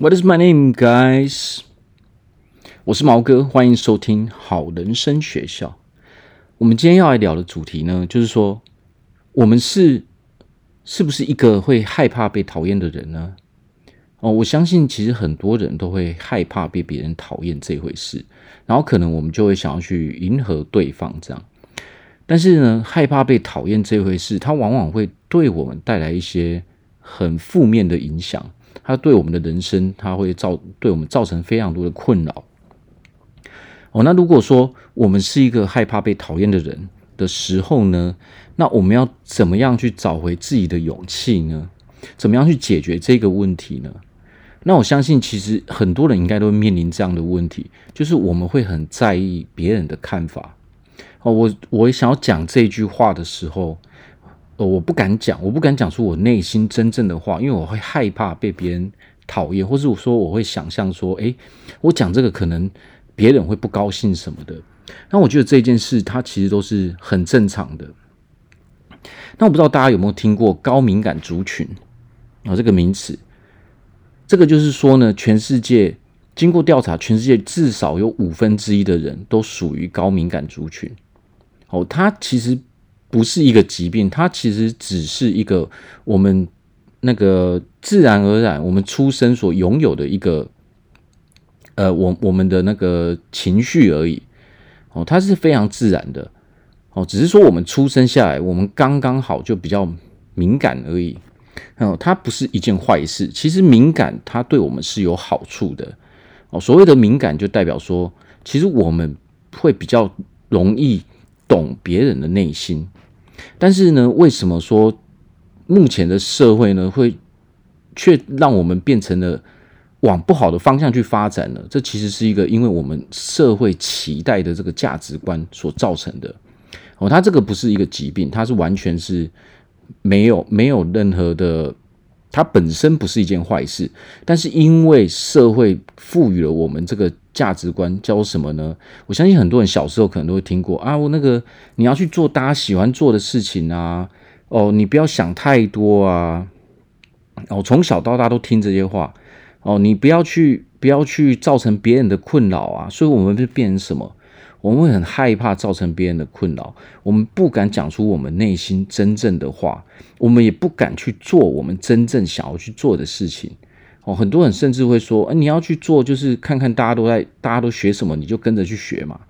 What is my name, guys？我是毛哥，欢迎收听好人生学校。我们今天要来聊的主题呢，就是说，我们是是不是一个会害怕被讨厌的人呢？哦，我相信其实很多人都会害怕被别人讨厌这回事，然后可能我们就会想要去迎合对方这样。但是呢，害怕被讨厌这回事，它往往会对我们带来一些很负面的影响。它对我们的人生，它会造对我们造成非常多的困扰。哦，那如果说我们是一个害怕被讨厌的人的时候呢，那我们要怎么样去找回自己的勇气呢？怎么样去解决这个问题呢？那我相信，其实很多人应该都会面临这样的问题，就是我们会很在意别人的看法。哦，我我想要讲这句话的时候。我不敢讲，我不敢讲出我内心真正的话，因为我会害怕被别人讨厌，或是我说我会想象说，诶，我讲这个可能别人会不高兴什么的。那我觉得这件事它其实都是很正常的。那我不知道大家有没有听过高敏感族群啊这个名词？这个就是说呢，全世界经过调查，全世界至少有五分之一的人都属于高敏感族群。哦，它其实。不是一个疾病，它其实只是一个我们那个自然而然，我们出生所拥有的一个，呃，我我们的那个情绪而已。哦，它是非常自然的。哦，只是说我们出生下来，我们刚刚好就比较敏感而已。哦，它不是一件坏事。其实敏感它对我们是有好处的。哦，所谓的敏感就代表说，其实我们会比较容易懂别人的内心。但是呢，为什么说目前的社会呢，会却让我们变成了往不好的方向去发展呢？这其实是一个因为我们社会期待的这个价值观所造成的。哦，它这个不是一个疾病，它是完全是没有没有任何的，它本身不是一件坏事。但是因为社会赋予了我们这个。价值观叫什么呢？我相信很多人小时候可能都会听过啊，我那个你要去做大家喜欢做的事情啊，哦，你不要想太多啊，哦，从小到大都听这些话，哦，你不要去不要去造成别人的困扰啊，所以我们就变成什么？我们会很害怕造成别人的困扰，我们不敢讲出我们内心真正的话，我们也不敢去做我们真正想要去做的事情。哦，很多人甚至会说：“哎，你要去做，就是看看大家都在，大家都学什么，你就跟着去学嘛。”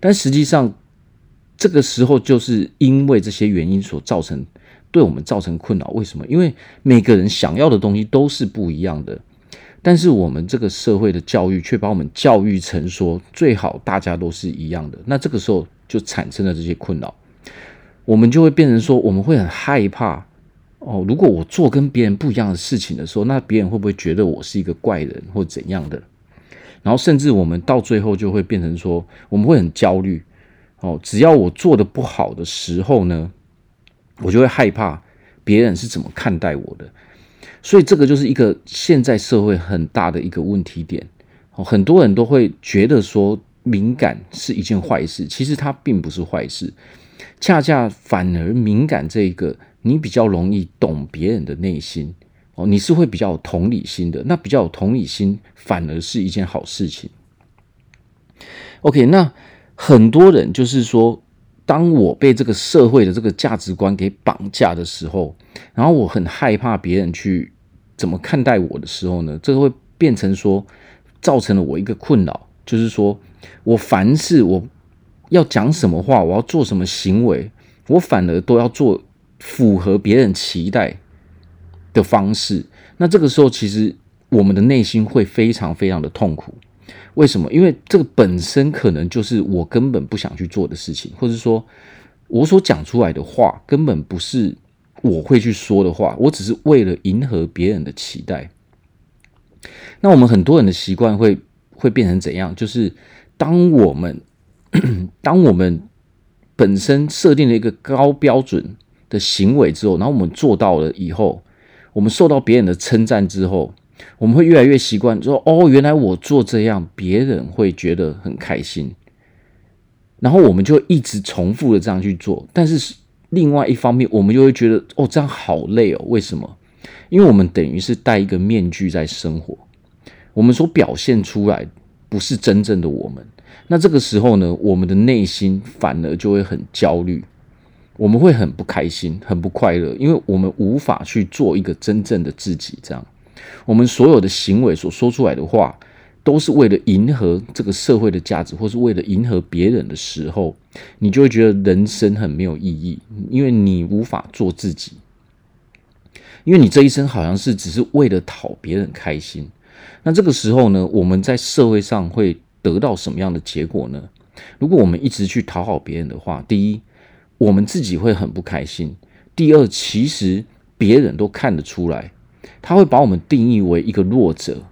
但实际上，这个时候就是因为这些原因所造成，对我们造成困扰。为什么？因为每个人想要的东西都是不一样的，但是我们这个社会的教育却把我们教育成说最好大家都是一样的。那这个时候就产生了这些困扰，我们就会变成说，我们会很害怕。哦，如果我做跟别人不一样的事情的时候，那别人会不会觉得我是一个怪人或怎样的？然后甚至我们到最后就会变成说，我们会很焦虑。哦，只要我做的不好的时候呢，我就会害怕别人是怎么看待我的。所以这个就是一个现在社会很大的一个问题点。哦，很多人都会觉得说敏感是一件坏事，其实它并不是坏事，恰恰反而敏感这一个。你比较容易懂别人的内心哦，你是会比较有同理心的。那比较有同理心，反而是一件好事情。OK，那很多人就是说，当我被这个社会的这个价值观给绑架的时候，然后我很害怕别人去怎么看待我的时候呢，这会变成说，造成了我一个困扰，就是说我凡事我要讲什么话，我要做什么行为，我反而都要做。符合别人期待的方式，那这个时候其实我们的内心会非常非常的痛苦。为什么？因为这个本身可能就是我根本不想去做的事情，或者说我所讲出来的话根本不是我会去说的话，我只是为了迎合别人的期待。那我们很多人的习惯会会变成怎样？就是当我们当我们本身设定了一个高标准。的行为之后，然后我们做到了以后，我们受到别人的称赞之后，我们会越来越习惯说：“哦，原来我做这样，别人会觉得很开心。”然后我们就一直重复的这样去做。但是另外一方面，我们就会觉得：“哦，这样好累哦。”为什么？因为我们等于是戴一个面具在生活。我们所表现出来不是真正的我们。那这个时候呢，我们的内心反而就会很焦虑，我们会很不开心、很不快乐，因为我们无法去做一个真正的自己。这样，我们所有的行为所说出来的话，都是为了迎合这个社会的价值，或是为了迎合别人的时候，你就会觉得人生很没有意义，因为你无法做自己。因为你这一生好像是只是为了讨别人开心，那这个时候呢，我们在社会上会得到什么样的结果呢？如果我们一直去讨好别人的话，第一，我们自己会很不开心；第二，其实别人都看得出来，他会把我们定义为一个弱者，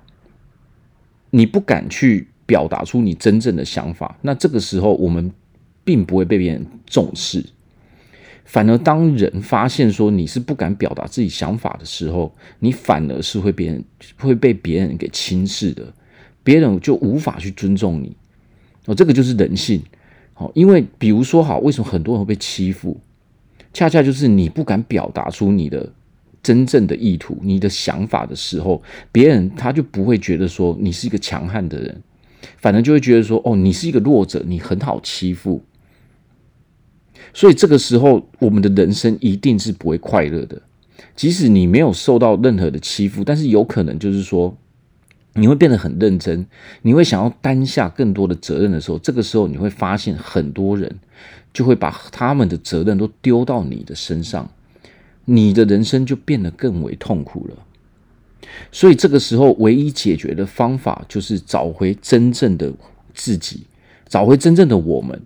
你不敢去表达出你真正的想法，那这个时候我们并不会被别人重视。反而，当人发现说你是不敢表达自己想法的时候，你反而是会别人会被别人给轻视的，别人就无法去尊重你。哦，这个就是人性。好，因为比如说，好，为什么很多人会被欺负？恰恰就是你不敢表达出你的真正的意图、你的想法的时候，别人他就不会觉得说你是一个强悍的人，反而就会觉得说，哦，你是一个弱者，你很好欺负。所以这个时候，我们的人生一定是不会快乐的。即使你没有受到任何的欺负，但是有可能就是说，你会变得很认真，你会想要担下更多的责任的时候，这个时候你会发现很多人就会把他们的责任都丢到你的身上，你的人生就变得更为痛苦了。所以这个时候，唯一解决的方法就是找回真正的自己，找回真正的我们。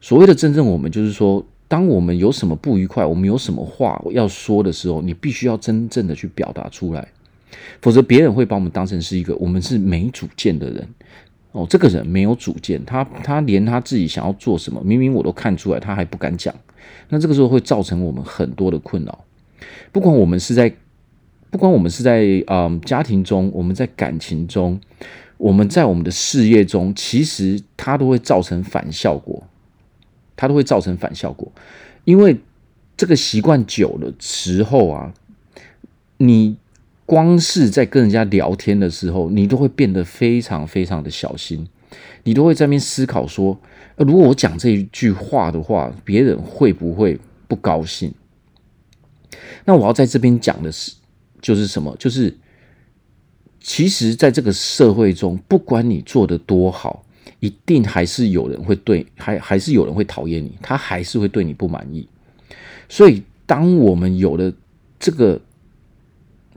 所谓的真正我们，就是说，当我们有什么不愉快，我们有什么话要说的时候，你必须要真正的去表达出来，否则别人会把我们当成是一个我们是没主见的人。哦，这个人没有主见，他他连他自己想要做什么，明明我都看出来，他还不敢讲。那这个时候会造成我们很多的困扰。不管我们是在，不管我们是在嗯家庭中，我们在感情中，我们在我们的事业中，其实它都会造成反效果。它都会造成反效果，因为这个习惯久了时候啊，你光是在跟人家聊天的时候，你都会变得非常非常的小心，你都会在那边思考说，如果我讲这一句话的话，别人会不会不高兴？那我要在这边讲的是，就是什么？就是其实在这个社会中，不管你做的多好。一定还是有人会对，还还是有人会讨厌你，他还是会对你不满意。所以，当我们有了这个，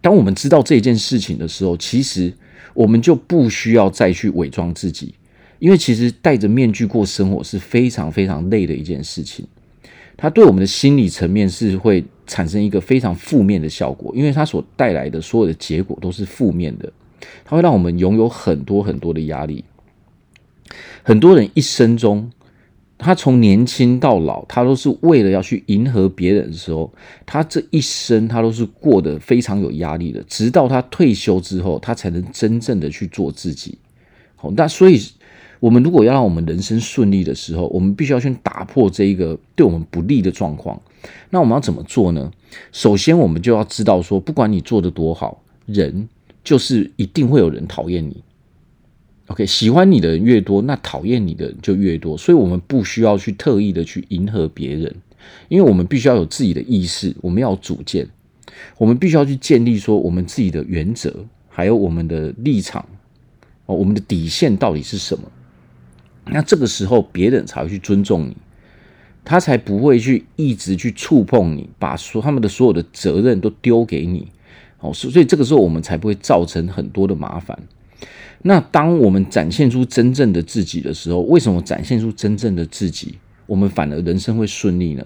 当我们知道这件事情的时候，其实我们就不需要再去伪装自己，因为其实戴着面具过生活是非常非常累的一件事情。它对我们的心理层面是会产生一个非常负面的效果，因为它所带来的所有的结果都是负面的，它会让我们拥有很多很多的压力。很多人一生中，他从年轻到老，他都是为了要去迎合别人的时候，他这一生他都是过得非常有压力的。直到他退休之后，他才能真正的去做自己。好，那所以，我们如果要让我们人生顺利的时候，我们必须要先打破这一个对我们不利的状况。那我们要怎么做呢？首先，我们就要知道说，不管你做的多好，人就是一定会有人讨厌你。OK，喜欢你的人越多，那讨厌你的人就越多。所以，我们不需要去特意的去迎合别人，因为我们必须要有自己的意识，我们要有主见，我们必须要去建立说我们自己的原则，还有我们的立场，哦，我们的底线到底是什么？那这个时候，别人才会去尊重你，他才不会去一直去触碰你，把所他们的所有的责任都丢给你。哦，所以这个时候我们才不会造成很多的麻烦。那当我们展现出真正的自己的时候，为什么展现出真正的自己，我们反而人生会顺利呢？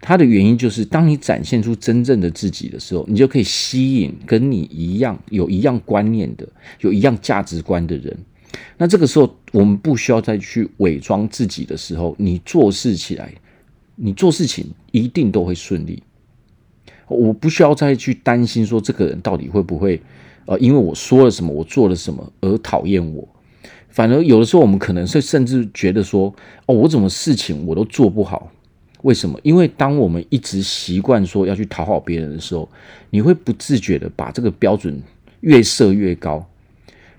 它的原因就是，当你展现出真正的自己的时候，你就可以吸引跟你一样有一样观念的、有一样价值观的人。那这个时候，我们不需要再去伪装自己的时候，你做事起来，你做事情一定都会顺利。我不需要再去担心说这个人到底会不会。呃，因为我说了什么，我做了什么而讨厌我，反而有的时候我们可能是甚至觉得说，哦，我怎么事情我都做不好？为什么？因为当我们一直习惯说要去讨好别人的时候，你会不自觉的把这个标准越设越高。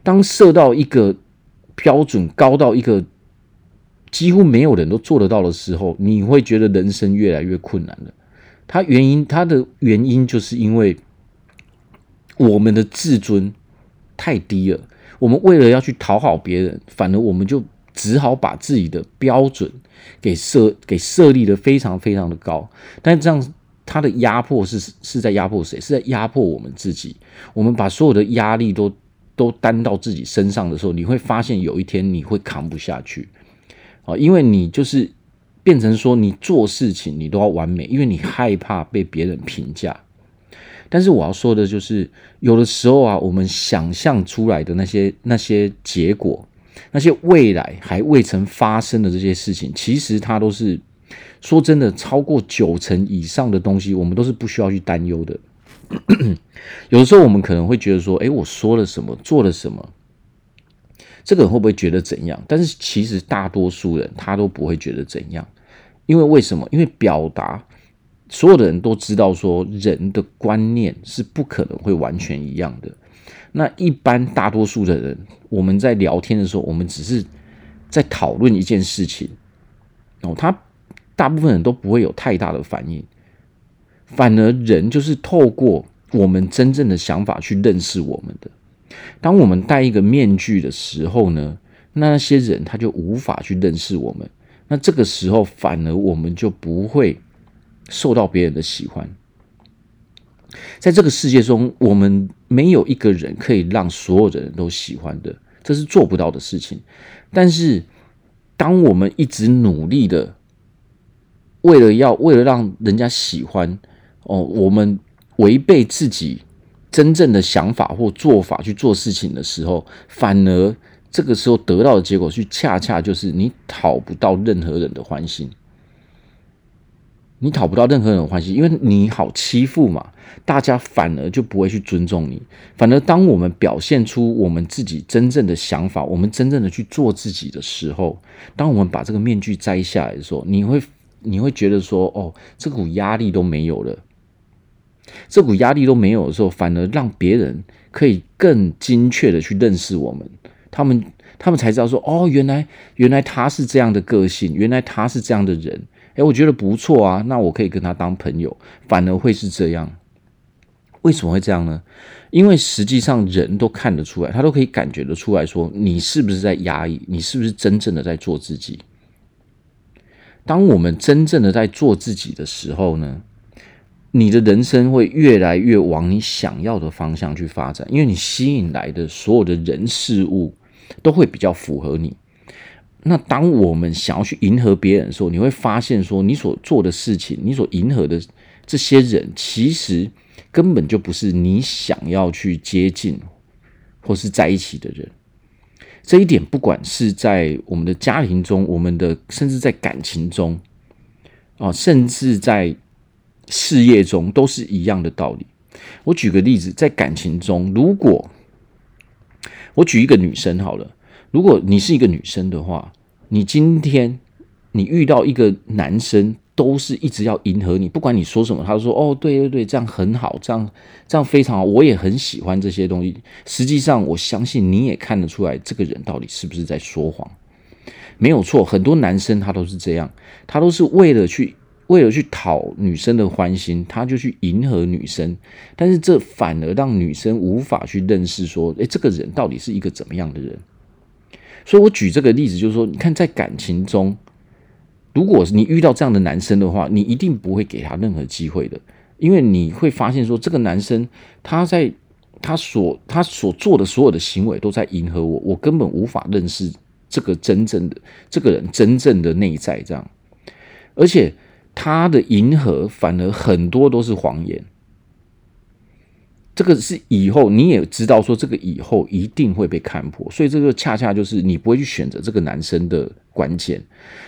当设到一个标准高到一个几乎没有人都做得到的时候，你会觉得人生越来越困难了。它原因，它的原因就是因为我们的自尊太低了。我们为了要去讨好别人，反而我们就只好把自己的标准给设给设立的非常非常的高。但这样，它的压迫是是在压迫谁？是在压迫我们自己。我们把所有的压力都都担到自己身上的时候，你会发现有一天你会扛不下去。啊，因为你就是变成说，你做事情你都要完美，因为你害怕被别人评价。但是我要说的就是，有的时候啊，我们想象出来的那些那些结果，那些未来还未曾发生的这些事情，其实它都是说真的，超过九成以上的东西，我们都是不需要去担忧的。有的时候我们可能会觉得说，诶，我说了什么，做了什么，这个人会不会觉得怎样？但是其实大多数人他都不会觉得怎样，因为为什么？因为表达。所有的人都知道，说人的观念是不可能会完全一样的。那一般大多数的人，我们在聊天的时候，我们只是在讨论一件事情，哦，他大部分人都不会有太大的反应，反而人就是透过我们真正的想法去认识我们的。当我们戴一个面具的时候呢，那些人他就无法去认识我们。那这个时候，反而我们就不会。受到别人的喜欢，在这个世界中，我们没有一个人可以让所有的人都喜欢的，这是做不到的事情。但是，当我们一直努力的，为了要为了让人家喜欢，哦，我们违背自己真正的想法或做法去做事情的时候，反而这个时候得到的结果，是恰恰就是你讨不到任何人的欢心。你讨不到任何人的欢心，因为你好欺负嘛，大家反而就不会去尊重你。反而当我们表现出我们自己真正的想法，我们真正的去做自己的时候，当我们把这个面具摘下来的时候，你会你会觉得说，哦，这股压力都没有了。这股压力都没有的时候，反而让别人可以更精确的去认识我们。他们他们才知道说，哦，原来原来他是这样的个性，原来他是这样的人。诶，我觉得不错啊，那我可以跟他当朋友，反而会是这样。为什么会这样呢？因为实际上人都看得出来，他都可以感觉得出来说，你是不是在压抑，你是不是真正的在做自己。当我们真正的在做自己的时候呢，你的人生会越来越往你想要的方向去发展，因为你吸引来的所有的人事物都会比较符合你。那当我们想要去迎合别人的时候，你会发现说，你所做的事情，你所迎合的这些人，其实根本就不是你想要去接近或是在一起的人。这一点，不管是在我们的家庭中，我们的甚至在感情中，啊，甚至在事业中，都是一样的道理。我举个例子，在感情中，如果我举一个女生好了。如果你是一个女生的话，你今天你遇到一个男生，都是一直要迎合你，不管你说什么，他说哦，对对对，这样很好，这样这样非常好，我也很喜欢这些东西。实际上，我相信你也看得出来，这个人到底是不是在说谎？没有错，很多男生他都是这样，他都是为了去为了去讨女生的欢心，他就去迎合女生，但是这反而让女生无法去认识说，诶，这个人到底是一个怎么样的人？所以，我举这个例子，就是说，你看，在感情中，如果你遇到这样的男生的话，你一定不会给他任何机会的，因为你会发现说，这个男生他在他所他所做的所有的行为都在迎合我，我根本无法认识这个真正的这个人真正的内在，这样，而且他的迎合反而很多都是谎言。这个是以后你也知道，说这个以后一定会被看破，所以这个恰恰就是你不会去选择这个男生的关键。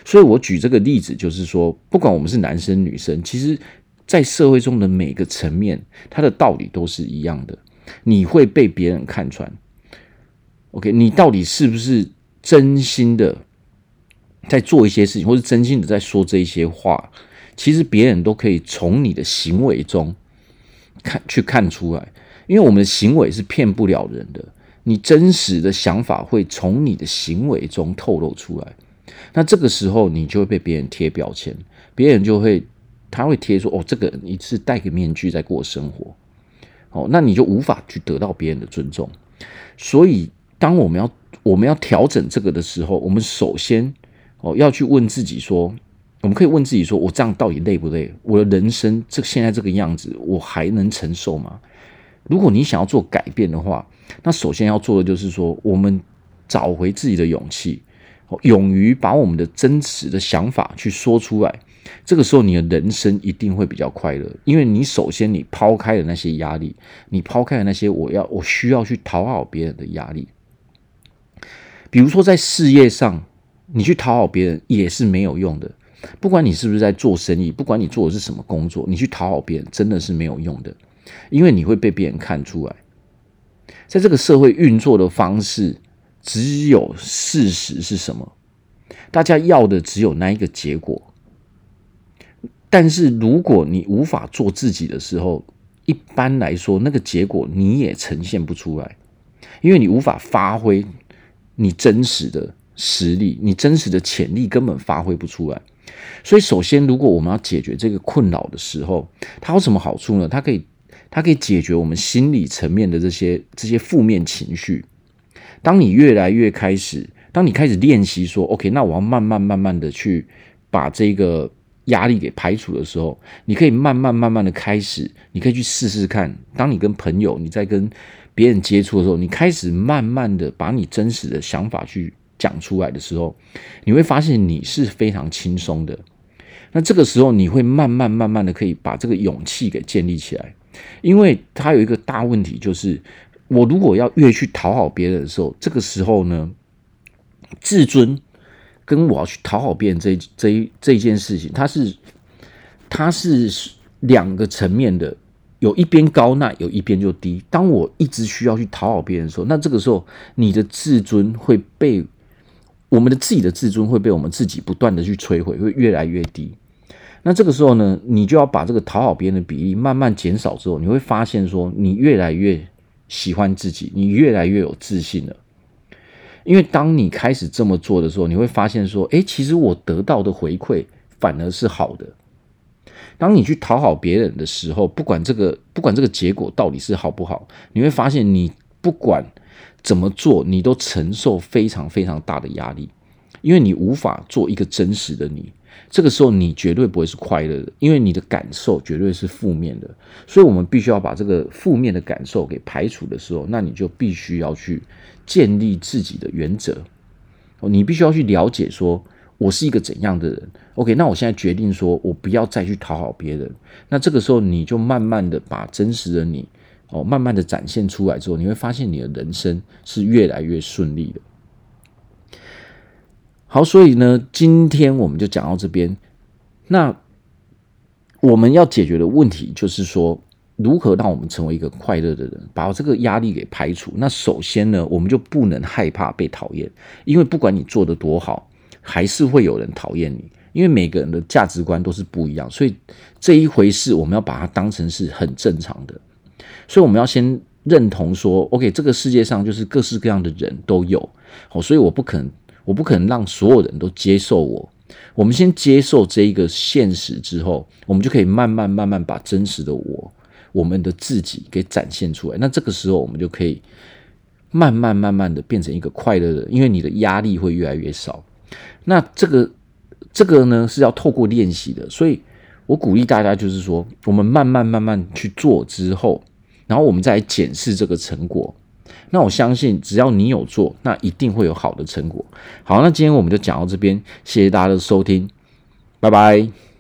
所以我举这个例子，就是说，不管我们是男生女生，其实，在社会中的每个层面，它的道理都是一样的。你会被别人看穿，OK？你到底是不是真心的在做一些事情，或是真心的在说这些话？其实别人都可以从你的行为中看去看出来。因为我们的行为是骗不了人的，你真实的想法会从你的行为中透露出来。那这个时候，你就会被别人贴标签，别人就会他会贴说：“哦，这个你是戴个面具在过生活。”哦，那你就无法去得到别人的尊重。所以，当我们要我们要调整这个的时候，我们首先哦要去问自己说：我们可以问自己说，我这样到底累不累？我的人生这现在这个样子，我还能承受吗？如果你想要做改变的话，那首先要做的就是说，我们找回自己的勇气，勇于把我们的真实的想法去说出来。这个时候，你的人生一定会比较快乐，因为你首先你抛开了那些压力，你抛开了那些我要我需要去讨好别人的压力。比如说在事业上，你去讨好别人也是没有用的。不管你是不是在做生意，不管你做的是什么工作，你去讨好别人真的是没有用的，因为你会被别人看出来。在这个社会运作的方式，只有事实是什么？大家要的只有那一个结果。但是如果你无法做自己的时候，一般来说，那个结果你也呈现不出来，因为你无法发挥你真实的实力，你真实的潜力根本发挥不出来。所以，首先，如果我们要解决这个困扰的时候，它有什么好处呢？它可以，它可以解决我们心理层面的这些这些负面情绪。当你越来越开始，当你开始练习说，OK，那我要慢慢慢慢的去把这个。压力给排除的时候，你可以慢慢慢慢的开始，你可以去试试看。当你跟朋友，你在跟别人接触的时候，你开始慢慢的把你真实的想法去讲出来的时候，你会发现你是非常轻松的。那这个时候，你会慢慢慢慢的可以把这个勇气给建立起来。因为它有一个大问题，就是我如果要越去讨好别人的时候，这个时候呢，自尊。跟我要去讨好别人这这这一件事情，它是它是两个层面的，有一边高，那有一边就低。当我一直需要去讨好别人的时候，那这个时候你的自尊会被我们的自己的自尊会被我们自己不断的去摧毁，会越来越低。那这个时候呢，你就要把这个讨好别人的比例慢慢减少之后，你会发现说，你越来越喜欢自己，你越来越有自信了。因为当你开始这么做的时候，你会发现说，诶，其实我得到的回馈反而是好的。当你去讨好别人的时候，不管这个不管这个结果到底是好不好，你会发现你不管怎么做，你都承受非常非常大的压力，因为你无法做一个真实的你。这个时候你绝对不会是快乐的，因为你的感受绝对是负面的。所以，我们必须要把这个负面的感受给排除的时候，那你就必须要去建立自己的原则。你必须要去了解说，我是一个怎样的人。OK，那我现在决定说，我不要再去讨好别人。那这个时候，你就慢慢的把真实的你，哦，慢慢的展现出来之后，你会发现你的人生是越来越顺利的。好，所以呢，今天我们就讲到这边。那我们要解决的问题就是说，如何让我们成为一个快乐的人，把这个压力给排除。那首先呢，我们就不能害怕被讨厌，因为不管你做的多好，还是会有人讨厌你。因为每个人的价值观都是不一样，所以这一回事我们要把它当成是很正常的。所以我们要先认同说，OK，这个世界上就是各式各样的人都有。好，所以我不可能。我不可能让所有人都接受我。我们先接受这一个现实之后，我们就可以慢慢慢慢把真实的我、我们的自己给展现出来。那这个时候，我们就可以慢慢慢慢的变成一个快乐的，因为你的压力会越来越少。那这个这个呢，是要透过练习的。所以我鼓励大家，就是说，我们慢慢慢慢去做之后，然后我们再来检视这个成果。那我相信，只要你有做，那一定会有好的成果。好，那今天我们就讲到这边，谢谢大家的收听，拜拜。